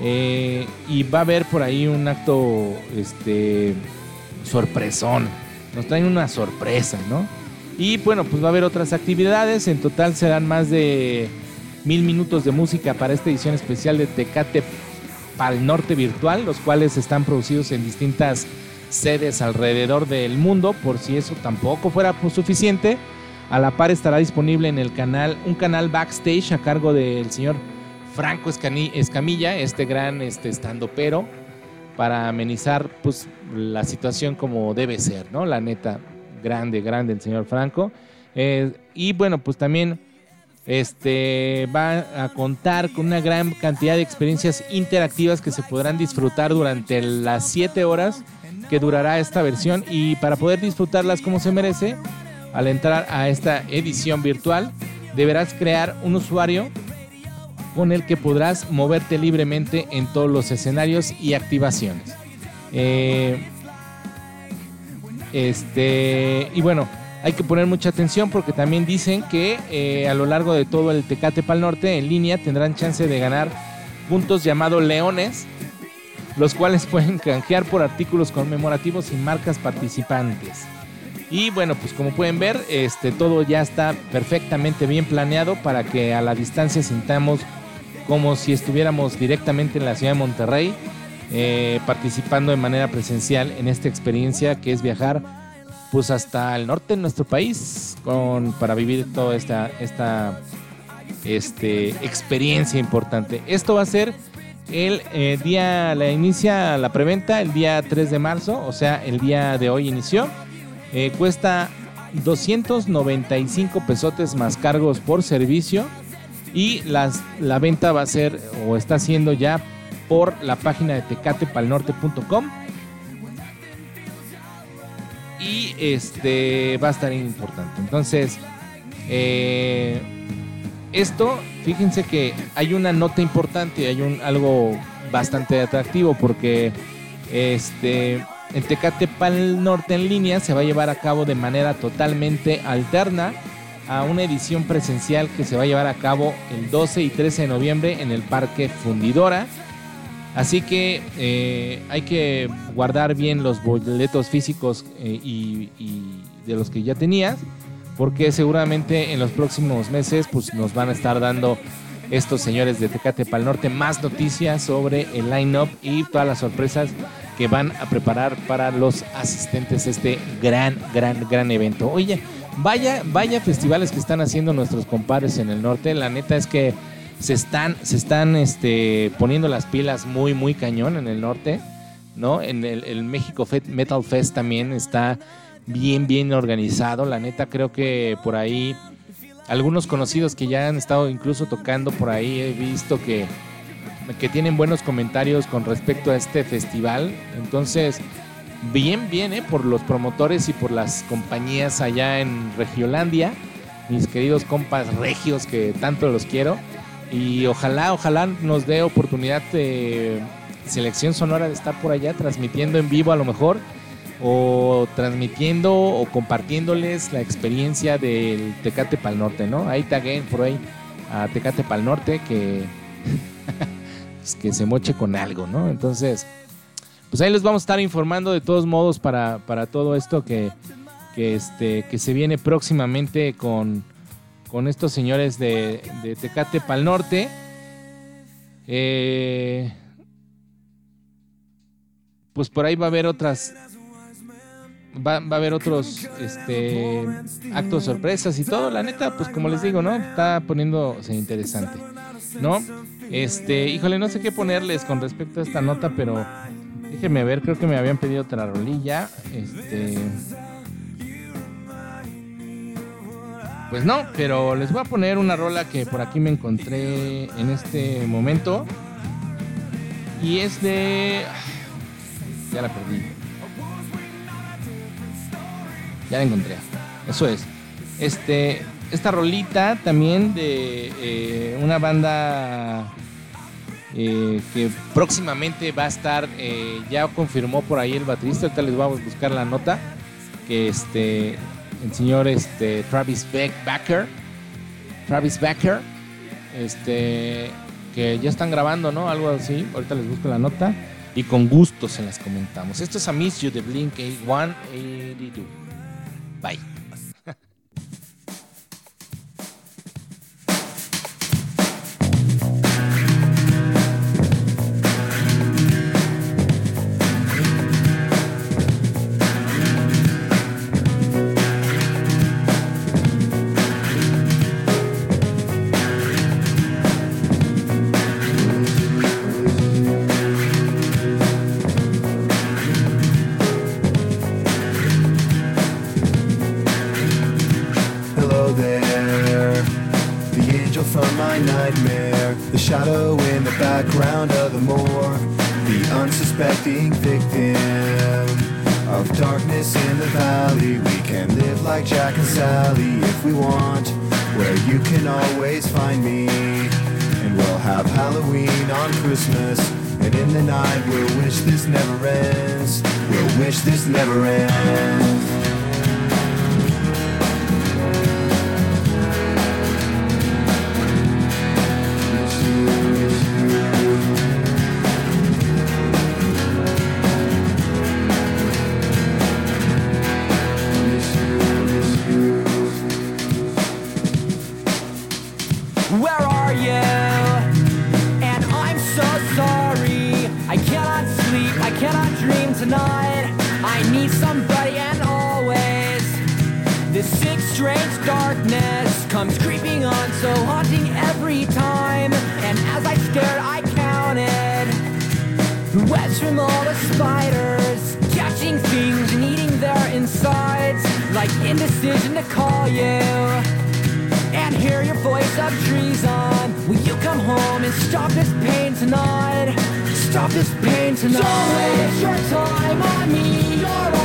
eh, y va a haber por ahí un acto este sorpresón. Nos traen una sorpresa, ¿no? Y bueno, pues va a haber otras actividades. En total serán más de mil minutos de música para esta edición especial de Tecate Pal Norte Virtual, los cuales están producidos en distintas sedes alrededor del mundo. Por si eso tampoco fuera pues, suficiente, a la par estará disponible en el canal un canal backstage a cargo del señor Franco Escamilla, este gran este, estandopero, para amenizar pues, la situación como debe ser, ¿no? La neta, grande, grande el señor Franco. Eh, y bueno, pues también este, va a contar con una gran cantidad de experiencias interactivas que se podrán disfrutar durante las 7 horas que durará esta versión y para poder disfrutarlas como se merece, al entrar a esta edición virtual, deberás crear un usuario con el que podrás moverte libremente en todos los escenarios y activaciones. Eh, este, y bueno, hay que poner mucha atención porque también dicen que eh, a lo largo de todo el Tecate Pal Norte en línea tendrán chance de ganar puntos llamados leones, los cuales pueden canjear por artículos conmemorativos y marcas participantes. Y bueno, pues como pueden ver, este, todo ya está perfectamente bien planeado para que a la distancia sintamos como si estuviéramos directamente en la ciudad de Monterrey, eh, participando de manera presencial en esta experiencia que es viajar pues hasta el norte de nuestro país con, para vivir toda esta, esta este, experiencia importante. Esto va a ser el eh, día, la inicia la preventa el día 3 de marzo, o sea, el día de hoy inició. Eh, cuesta 295 pesotes más cargos por servicio y las, la venta va a ser o está siendo ya por la página de tecatepalnorte.com este va a estar importante. Entonces, eh, esto, fíjense que hay una nota importante, hay un algo bastante atractivo porque este en Tecate Pal Norte en línea se va a llevar a cabo de manera totalmente alterna a una edición presencial que se va a llevar a cabo el 12 y 13 de noviembre en el Parque Fundidora. Así que eh, hay que guardar bien los boletos físicos eh, y, de los que ya tenías, porque seguramente en los próximos meses pues, nos van a estar dando estos señores de Tecate Pal Norte más noticias sobre el line-up y todas las sorpresas que van a preparar para los asistentes este gran, gran, gran evento. Oye, vaya, vaya festivales que están haciendo nuestros compadres en el norte. La neta es que se están, se están este, poniendo las pilas muy, muy cañón en el norte. ¿no? En el, el México Metal Fest también está bien, bien organizado. La neta, creo que por ahí algunos conocidos que ya han estado incluso tocando por ahí, he visto que, que tienen buenos comentarios con respecto a este festival. Entonces, bien, bien, ¿eh? por los promotores y por las compañías allá en Regiolandia, mis queridos compas regios que tanto los quiero. Y ojalá, ojalá nos dé oportunidad de selección sonora de estar por allá transmitiendo en vivo a lo mejor o transmitiendo o compartiéndoles la experiencia del Tecate Pal Norte, ¿no? Ahí taguen por ahí a Tecate Pal Norte que, pues, que se moche con algo, ¿no? Entonces, pues ahí les vamos a estar informando de todos modos para, para todo esto que, que, este, que se viene próximamente con, con estos señores de, de Tecate Pal Norte. Eh, pues por ahí va a haber otras va, a haber otros este actos sorpresas y todo. La neta pues como les digo no está poniéndose interesante no este híjole no sé qué ponerles con respecto a esta nota pero déjenme ver creo que me habían pedido otra rolilla este pues no pero les voy a poner una rola que por aquí me encontré en este momento y es de ya la perdí. Ya la encontré. Eso es. Este, esta rolita también de eh, una banda eh, que próximamente va a estar, eh, ya confirmó por ahí el baterista, ahorita les vamos a buscar la nota, que este, el señor este, Travis Beck, Backer, Travis Backer, este, que ya están grabando, ¿no? Algo así, ahorita les busco la nota y con gusto se las comentamos. Esto es A Miss You de Blink 182. Bye. Like indecision to call you and hear your voice of treason. Will you come home and stop this pain tonight? Stop this pain tonight. Don't waste your time on me. You're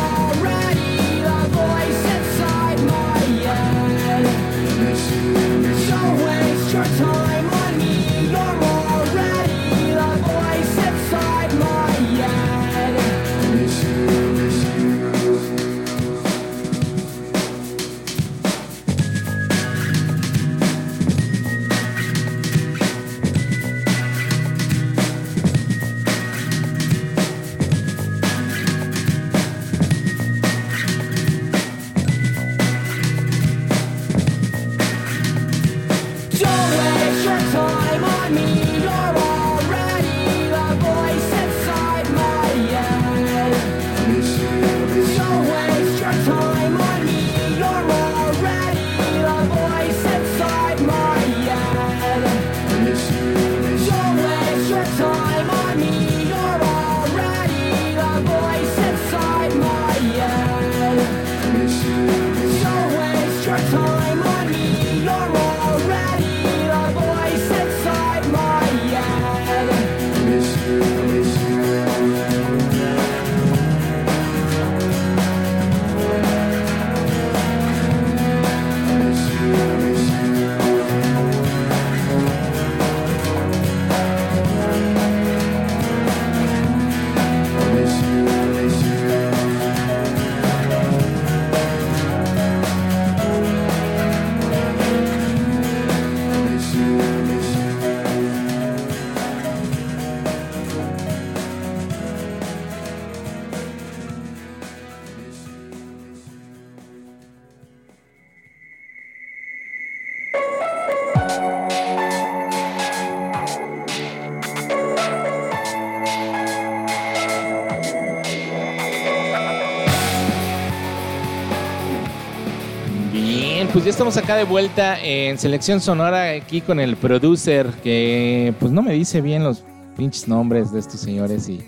pues ya estamos acá de vuelta en Selección Sonora aquí con el producer que pues no me dice bien los pinches nombres de estos señores y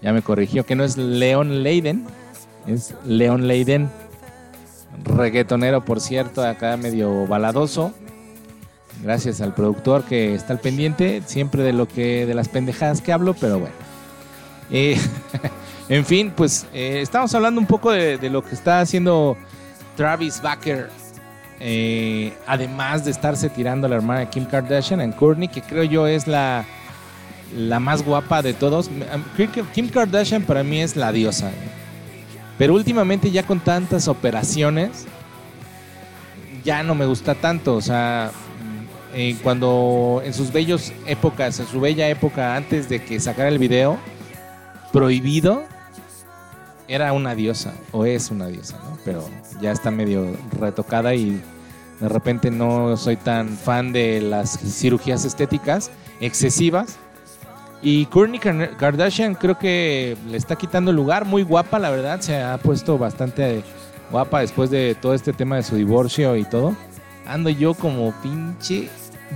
ya me corrigió que no es Leon Leiden, es Leon Leiden, reggaetonero por cierto, acá medio baladoso. Gracias al productor que está al pendiente siempre de lo que de las pendejadas que hablo, pero bueno. Eh, en fin, pues eh, estamos hablando un poco de, de lo que está haciendo Travis Baker, eh, además de estarse tirando a la hermana Kim Kardashian en Courtney, que creo yo es la, la más guapa de todos. Kim Kardashian para mí es la diosa. Pero últimamente ya con tantas operaciones, ya no me gusta tanto. O sea, eh, cuando en sus bellos épocas, en su bella época antes de que sacara el video, prohibido, era una diosa, o es una diosa, ¿no? Pero ya está medio retocada y de repente no soy tan fan de las cirugías estéticas excesivas. Y Kourtney Kar- Kardashian creo que le está quitando el lugar, muy guapa, la verdad, se ha puesto bastante guapa después de todo este tema de su divorcio y todo. Ando yo como pinche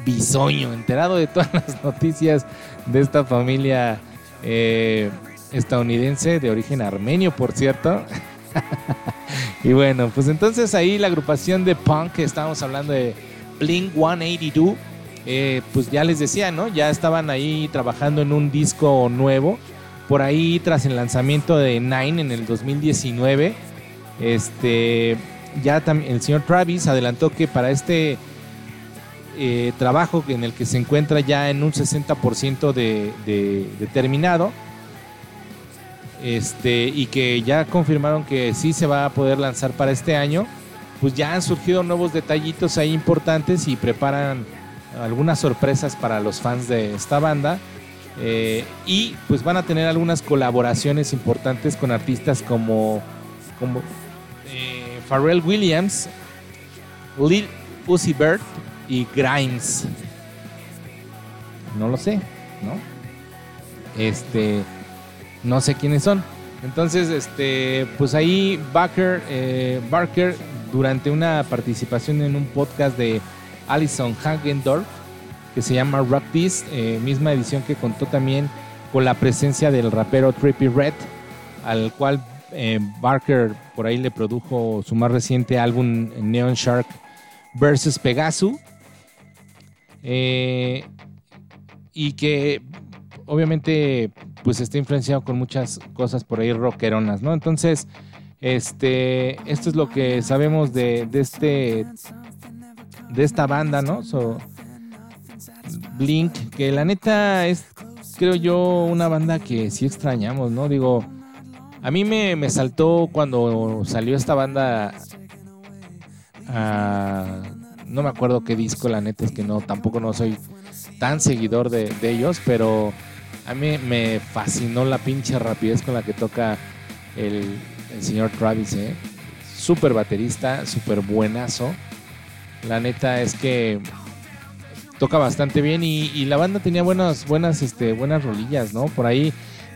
bisoño, enterado de todas las noticias de esta familia eh, estadounidense de origen armenio, por cierto. y bueno, pues entonces ahí la agrupación de punk estábamos hablando de Blink 182, eh, pues ya les decía, ¿no? Ya estaban ahí trabajando en un disco nuevo. Por ahí, tras el lanzamiento de Nine en el 2019, este, ya el señor Travis adelantó que para este eh, trabajo en el que se encuentra ya en un 60% de, de, de terminado, este, y que ya confirmaron que sí se va a poder lanzar para este año, pues ya han surgido nuevos detallitos ahí importantes y preparan algunas sorpresas para los fans de esta banda. eh, y pues van a tener algunas colaboraciones importantes con artistas como, como eh, Pharrell Williams, Lil Uzi Vert y Grimes. No lo sé, ¿no? Este, no sé quiénes son. Entonces, este, pues ahí Barker, eh, Barker, durante una participación en un podcast de Alison Hagendorf, que se llama Rock This, eh, misma edición que contó también con la presencia del rapero Trippy Red, al cual eh, Barker por ahí le produjo su más reciente álbum Neon Shark versus Pegasus. Y que obviamente pues está influenciado con muchas cosas por ahí rockeronas, ¿no? Entonces, este, esto es lo que sabemos de, de este, de esta banda, ¿no? So, Blink, que la neta es, creo yo, una banda que sí extrañamos, ¿no? Digo, a mí me, me saltó cuando salió esta banda, ah, no me acuerdo qué disco, la neta es que no, tampoco no soy tan seguidor de, de ellos, pero a mí me fascinó la pinche rapidez con la que toca el, señor Travis, ¿eh? Súper baterista, súper buenazo. La neta es que toca bastante bien y, la banda tenía buenas, buenas, este, buenas rolillas, ¿no? Por ahí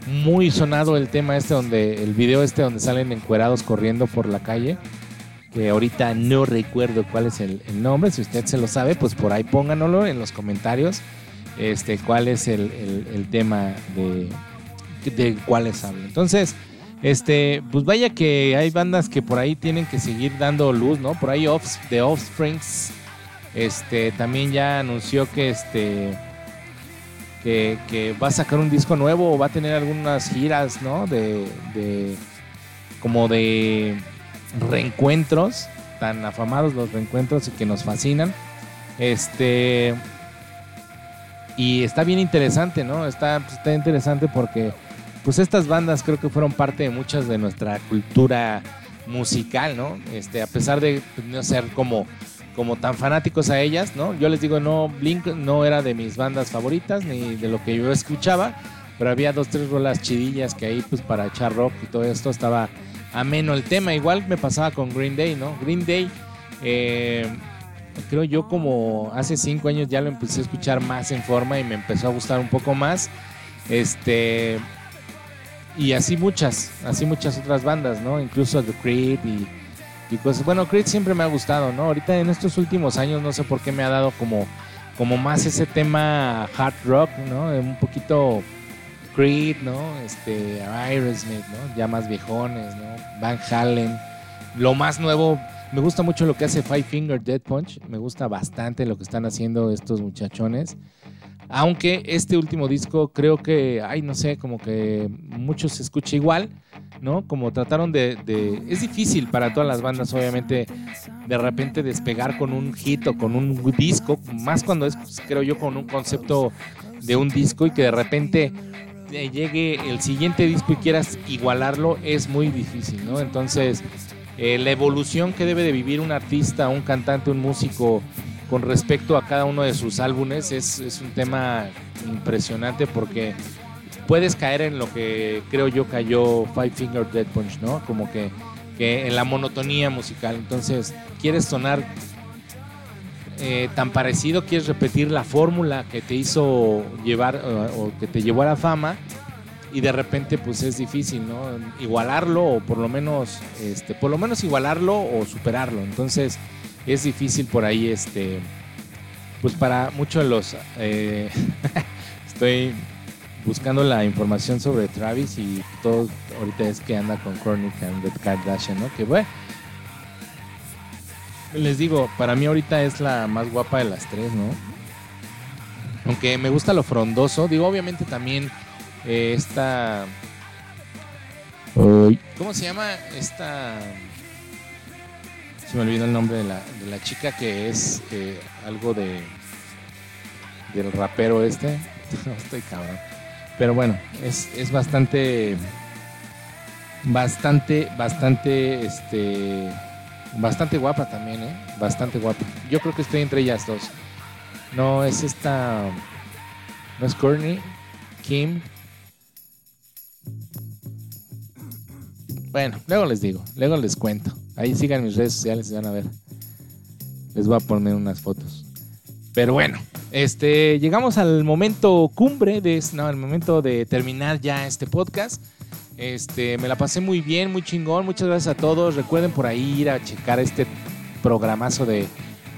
muy sonado el tema este donde, el video este donde salen encuerados corriendo por la calle. Que ahorita no recuerdo cuál es el, el nombre. Si usted se lo sabe, pues por ahí pónganoslo en los comentarios. Este, cuál es el, el- tema de, de cuáles hablo. Entonces, este, pues vaya que hay bandas que por ahí tienen que seguir dando luz, ¿no? Por ahí Offs- The Offsprings, este, también ya anunció que este, que va a sacar un disco nuevo o va a tener algunas giras, ¿no? De, de como de reencuentros, tan afamados los reencuentros y que nos fascinan. Este, y está bien interesante, ¿no? Está, pues, está interesante porque pues estas bandas creo que fueron parte de muchas de nuestra cultura musical, ¿no? Este, a pesar de pues, no ser como, como tan fanáticos a ellas, ¿no? Yo les digo, no, Blink no era de mis bandas favoritas ni de lo que yo escuchaba, pero había dos, tres rolas chidillas que ahí pues para echar rock y todo esto estaba ameno el tema. Igual me pasaba con Green Day, ¿no? Green Day, eh, creo yo como hace cinco años ya lo empecé a escuchar más en forma y me empezó a gustar un poco más. Este, y así muchas, así muchas otras bandas, ¿no? Incluso The Creed y, y cosas. Bueno, Creed siempre me ha gustado, ¿no? Ahorita en estos últimos años no sé por qué me ha dado como, como más ese tema hard rock, ¿no? Un poquito Creed, ¿no? Este, Aerosmith, ¿no? Ya más viejones, ¿no? Van Halen. Lo más nuevo, me gusta mucho lo que hace Five Finger Dead Punch. Me gusta bastante lo que están haciendo estos muchachones. Aunque este último disco creo que, ay, no sé, como que mucho se escucha igual, ¿no? Como trataron de, de- Es difícil para todas las bandas, obviamente, de repente despegar con un hit o con un disco, más cuando es, creo yo, con un concepto de un disco y que de repente eh, llegue el siguiente disco y quieras igualarlo, es muy difícil, ¿no? Entonces, eh, la evolución que debe de vivir un artista, un cantante, un músico con respecto a cada uno de sus álbumes es, un tema impresionante porque puedes caer en lo que creo yo cayó Five Finger Dead Punch, ¿no? Como que, en la monotonía musical. Entonces, quieres sonar eh, tan parecido, quieres repetir la fórmula que te hizo llevar o, o que te llevó a la fama y de repente pues es difícil, ¿no? Igualarlo o por lo menos, este, por lo menos igualarlo o superarlo. Entonces es difícil por ahí, este, pues para muchos de los, eh, estoy buscando la información sobre Travis y todo ahorita es que anda con Kourtney Kardashian, ¿no? Que bueno, les digo, para mí ahorita es la más guapa de las tres, ¿no? Aunque me gusta lo frondoso, digo, obviamente también eh, esta... ¿Cómo se llama? Esta... Se me olvidó el nombre de la, de la chica que es eh, algo de... del rapero este. No estoy cabrón. Pero bueno, es, es bastante... Bastante, bastante, este... Bastante guapa también, ¿eh? Bastante guapa. Yo creo que estoy entre ellas dos. No, es esta... No es Courtney. Kim. Bueno, luego les digo, luego les cuento. Ahí sigan mis redes sociales y van a ver. Les voy a poner unas fotos. Pero bueno, este, llegamos al momento cumbre de, no, al momento de terminar ya este podcast. Este, me la pasé muy bien, muy chingón. Muchas gracias a todos. Recuerden por ahí ir a checar este programazo de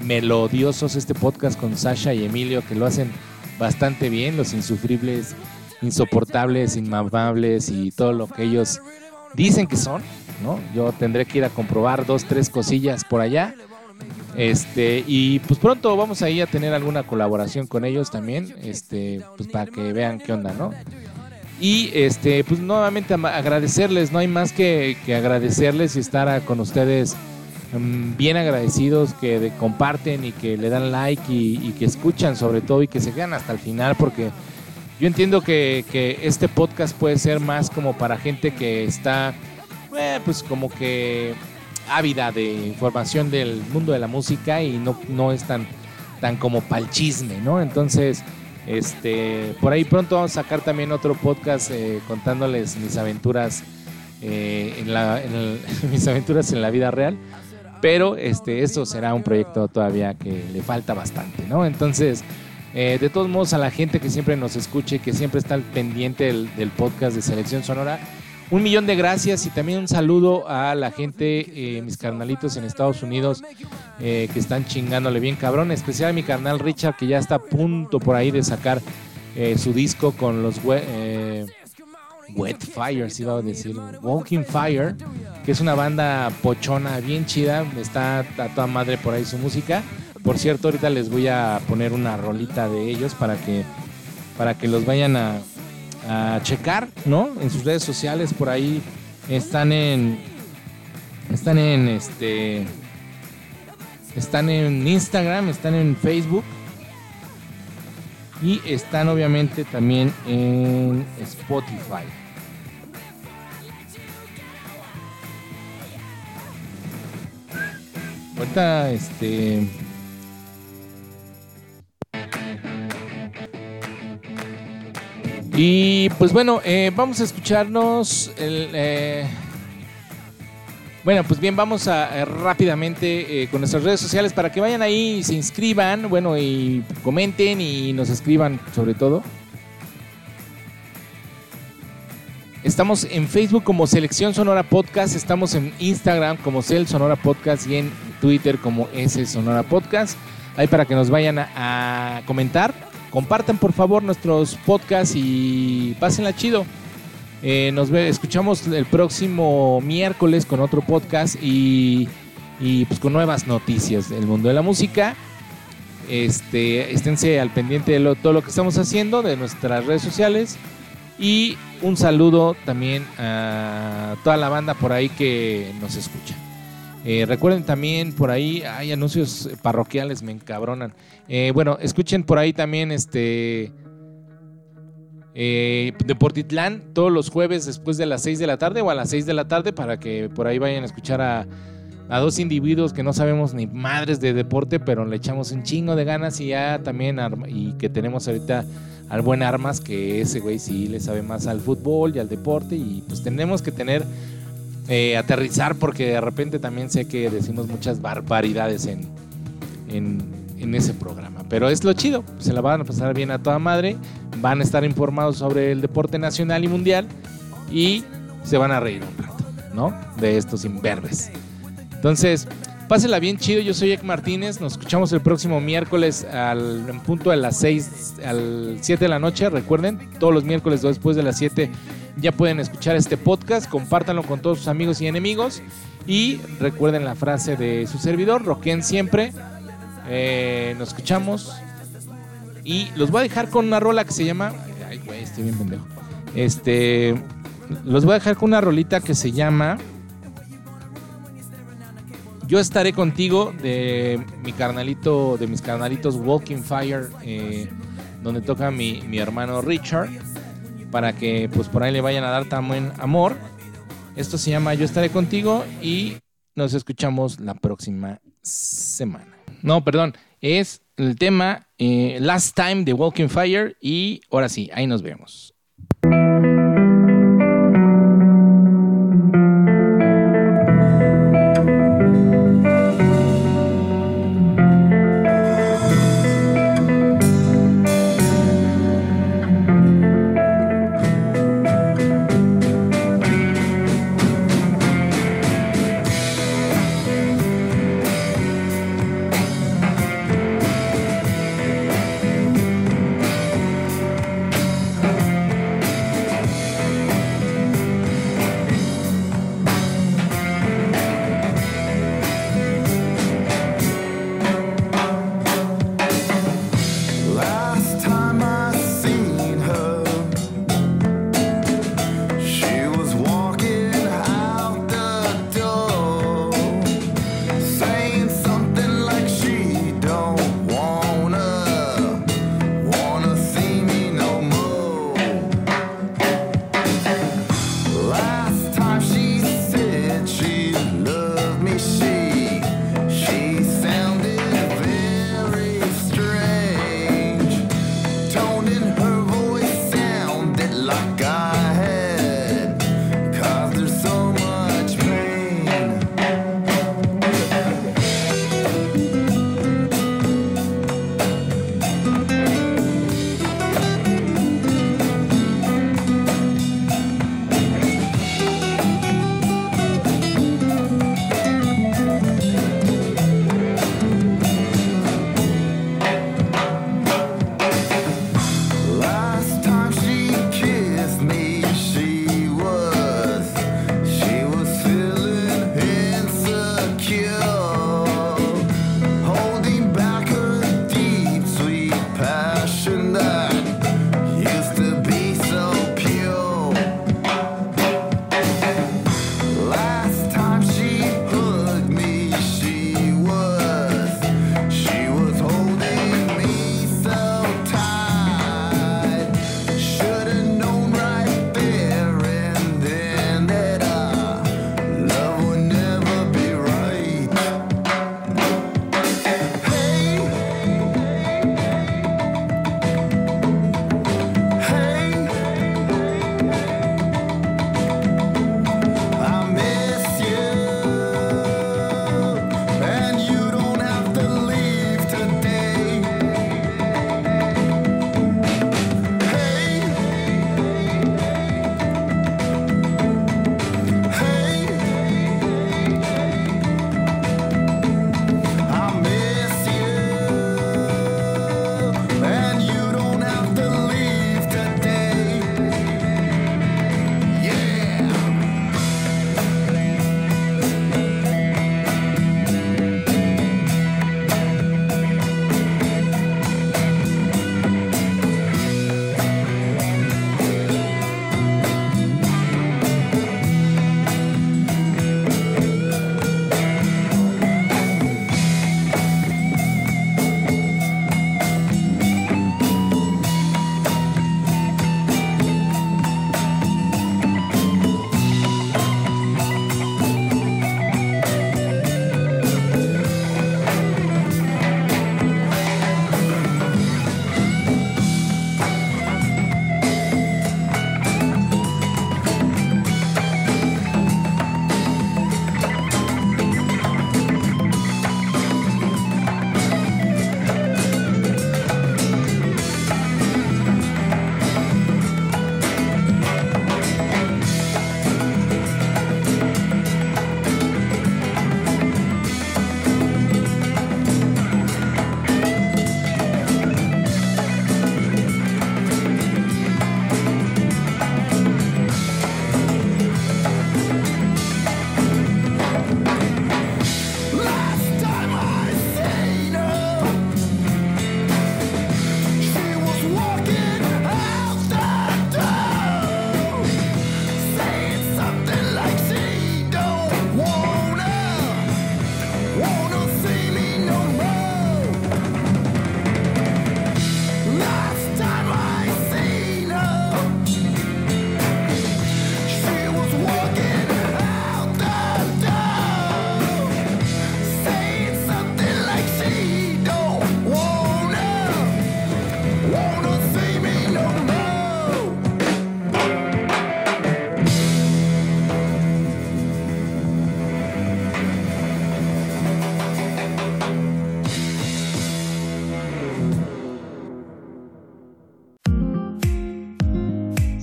Melodiosos, este podcast con Sasha y Emilio que lo hacen bastante bien. Los insufribles, insoportables, inmamables y todo lo que ellos dicen que son, ¿no? Yo tendré que ir a comprobar dos, tres cosillas por allá. Este, y pues pronto vamos a ir a tener alguna colaboración con ellos también, este, pues para que vean qué onda, ¿no? Y este, pues nuevamente agradecerles, no hay más que, que agradecerles y estar con ustedes mm, bien agradecidos que comparten y que le dan like y, y que escuchan sobre todo y que se quedan hasta el final porque yo entiendo que, este podcast puede ser más como para gente que está, eh, pues como que ávida de información del mundo de la música y no, no es tan, tan como pa'l chisme, ¿no? Entonces, este, por ahí pronto vamos a sacar también otro podcast eh, contándoles mis aventuras eh, en la, mis aventuras en la vida real. Pero este, esto será un proyecto todavía que le falta bastante, ¿no? Entonces, Eh, de todos modos, a la gente que siempre nos escuche, que siempre está al pendiente del, podcast de Selección Sonora, un millón de gracias y también un saludo a la gente, eh, mis carnalitos en Estados Unidos, eh, que están chingándole bien cabrón. Especial a mi carnal Richard, que ya está a punto por ahí de sacar eh, su disco con los we- Wet Fire, si iba a decir, Walking Fire, que es una banda pochona bien chida. Está a toda madre por ahí su música. Por cierto, ahorita les voy a poner una rolita de ellos para que, para que los vayan a, a checar, ¿no? En sus redes sociales por ahí están en están en este están en Instagram, están en Facebook y están obviamente también en Spotify. Ahorita este Y pues bueno, eh, vamos a escucharnos el, eh, bueno, pues bien, vamos a eh, rápidamente eh, con nuestras redes sociales para que vayan ahí y se inscriban, bueno, y comenten y nos escriban sobre todo. Estamos en Facebook como Selección Sonora Podcast, estamos en Instagram como Cel Sonora Podcast y en Twitter como S Sonora Podcast. Ahí para que nos vayan a, a comentar. Compartan por favor nuestros podcasts y pásenla chido. Eh, nos escuchamos el próximo miércoles con otro podcast y, y, pues con nuevas noticias del mundo de la música. Este, esténse al pendiente de lo- todo lo que estamos haciendo, de nuestras redes sociales. Y un saludo también a toda la banda por ahí que nos escucha. Eh, recuerden también por ahí, hay anuncios parroquiales, me encabronan. Eh, bueno, escuchen por ahí también este eh, Deportitlán todos los jueves después de las 6 de la tarde o a las 6 de la tarde para que por ahí vayan a escuchar a, a dos individuos que no sabemos ni madres de deporte, pero le echamos un chingo de ganas y ya también y que tenemos ahorita al buen Armas, que ese güey sí le sabe más al fútbol y al deporte y pues tenemos que tener eh, aterrizar porque de repente también sé que decimos muchas barbaridades en, en, en ese programa. Pero es lo chido, se la van a pasar bien a toda madre, van a estar informados sobre el deporte nacional y mundial y se van a reír un rato, ¿no? De estos imberbes. Entonces, pásenla bien chido, yo soy Ek Martínez, nos escuchamos el próximo miércoles al, en punto a las 6, al 7 de la noche, recuerden, todos los miércoles después de las 7 ya pueden escuchar este podcast, compártanlo con todos sus amigos y enemigos y recuerden la frase de su servidor, roquen siempre, Eh, nos escuchamos y los voy a dejar con una rola que se llama, ay güey, estoy bien pendejo, este, los voy a dejar con una rolita que se llama Yo estaré contigo de mi carnalito, de mis carnalitos Walking Fire, eh, donde toca mi, mi hermano Richard, para que pues por ahí le vayan a dar tan buen amor. Esto se llama Yo estaré contigo y nos escuchamos la próxima semana. No, perdón, es el tema eh, Last Time de Walking Fire y ahora sí, ahí nos vemos.